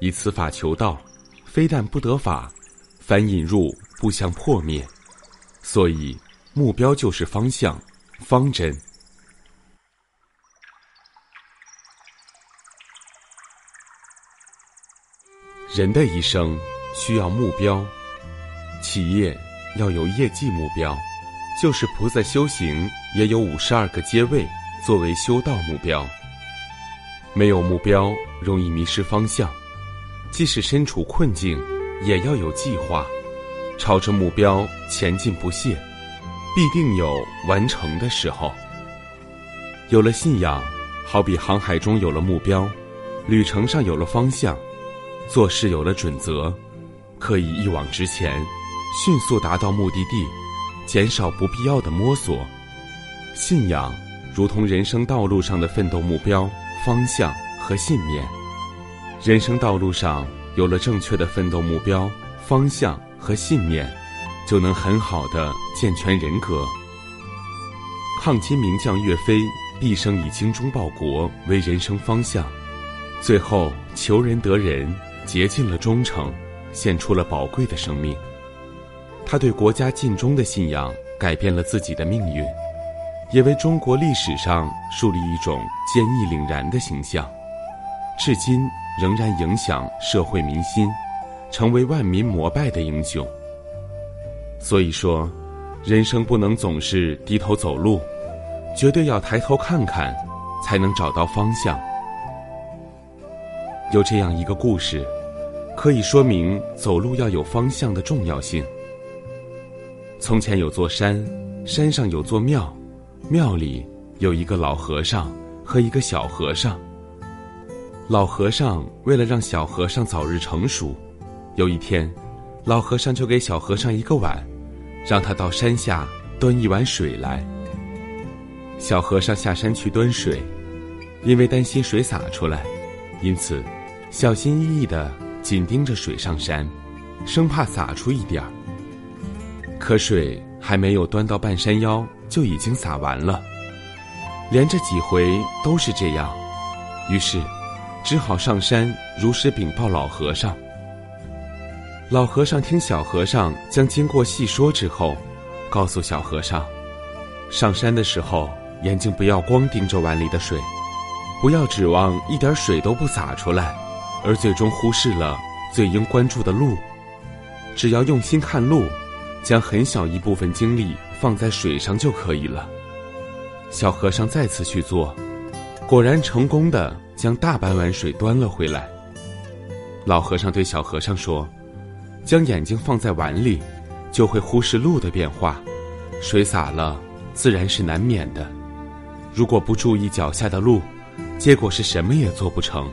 以此法求道，非但不得法，反引入不相破灭。所以。目标就是方向、方针。人的一生需要目标，企业要有业绩目标，就是菩萨修行也有五十二个阶位作为修道目标。没有目标，容易迷失方向；即使身处困境，也要有计划，朝着目标前进不懈。必定有完成的时候。有了信仰，好比航海中有了目标，旅程上有了方向，做事有了准则，可以一往直前，迅速达到目的地，减少不必要的摸索。信仰如同人生道路上的奋斗目标、方向和信念。人生道路上有了正确的奋斗目标、方向和信念。就能很好的健全人格。抗金名将岳飞毕生以精忠报国为人生方向，最后求仁得仁，竭尽了忠诚，献出了宝贵的生命。他对国家尽忠的信仰改变了自己的命运，也为中国历史上树立一种坚毅凛然的形象，至今仍然影响社会民心，成为万民膜拜的英雄。所以说，人生不能总是低头走路，绝对要抬头看看，才能找到方向。有这样一个故事，可以说明走路要有方向的重要性。从前有座山，山上有座庙，庙里有一个老和尚和一个小和尚。老和尚为了让小和尚早日成熟，有一天。老和尚就给小和尚一个碗，让他到山下端一碗水来。小和尚下山去端水，因为担心水洒出来，因此小心翼翼的紧盯着水上山，生怕洒出一点儿。可水还没有端到半山腰，就已经洒完了。连着几回都是这样，于是只好上山如实禀报老和尚。老和尚听小和尚将经过细说之后，告诉小和尚：上山的时候，眼睛不要光盯着碗里的水，不要指望一点水都不洒出来，而最终忽视了最应关注的路。只要用心看路，将很小一部分精力放在水上就可以了。小和尚再次去做，果然成功的将大半碗水端了回来。老和尚对小和尚说。将眼睛放在碗里，就会忽视路的变化，水洒了，自然是难免的。如果不注意脚下的路，结果是什么也做不成。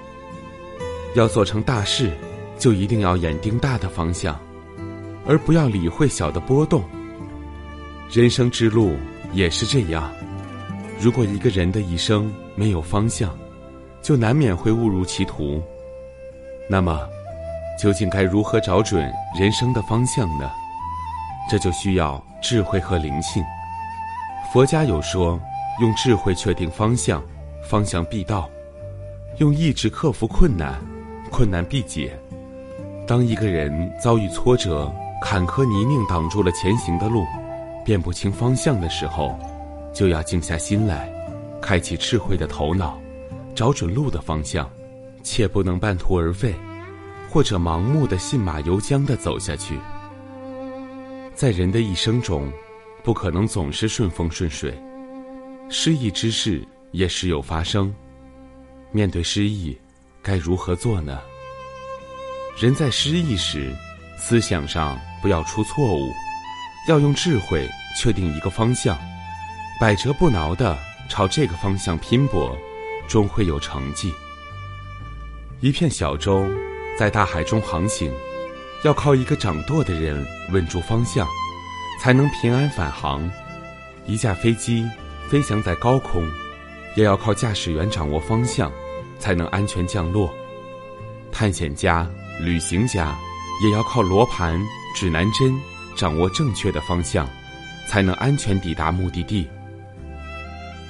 要做成大事，就一定要眼盯大的方向，而不要理会小的波动。人生之路也是这样，如果一个人的一生没有方向，就难免会误入歧途。那么。究竟该如何找准人生的方向呢？这就需要智慧和灵性。佛家有说：用智慧确定方向，方向必到；用意志克服困难，困难必解。当一个人遭遇挫折、坎坷泥泞挡住了前行的路，辨不清方向的时候，就要静下心来，开启智慧的头脑，找准路的方向，切不能半途而废。或者盲目的信马由缰的走下去，在人的一生中，不可能总是顺风顺水，失意之事也时有发生。面对失意，该如何做呢？人在失意时，思想上不要出错误，要用智慧确定一个方向，百折不挠的朝这个方向拼搏，终会有成绩。一片小舟。在大海中航行，要靠一个掌舵的人稳住方向，才能平安返航。一架飞机飞翔在高空，也要靠驾驶员掌握方向，才能安全降落。探险家、旅行家，也要靠罗盘、指南针掌握正确的方向，才能安全抵达目的地。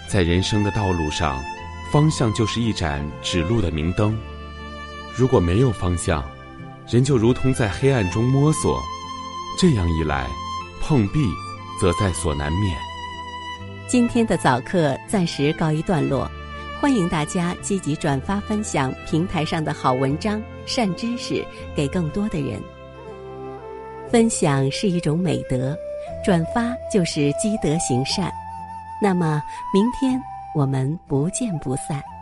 在人生的道路上，方向就是一盏指路的明灯。如果没有方向，人就如同在黑暗中摸索，这样一来，碰壁则在所难免。今天的早课暂时告一段落，欢迎大家积极转发分享平台上的好文章、善知识给更多的人。分享是一种美德，转发就是积德行善。那么，明天我们不见不散。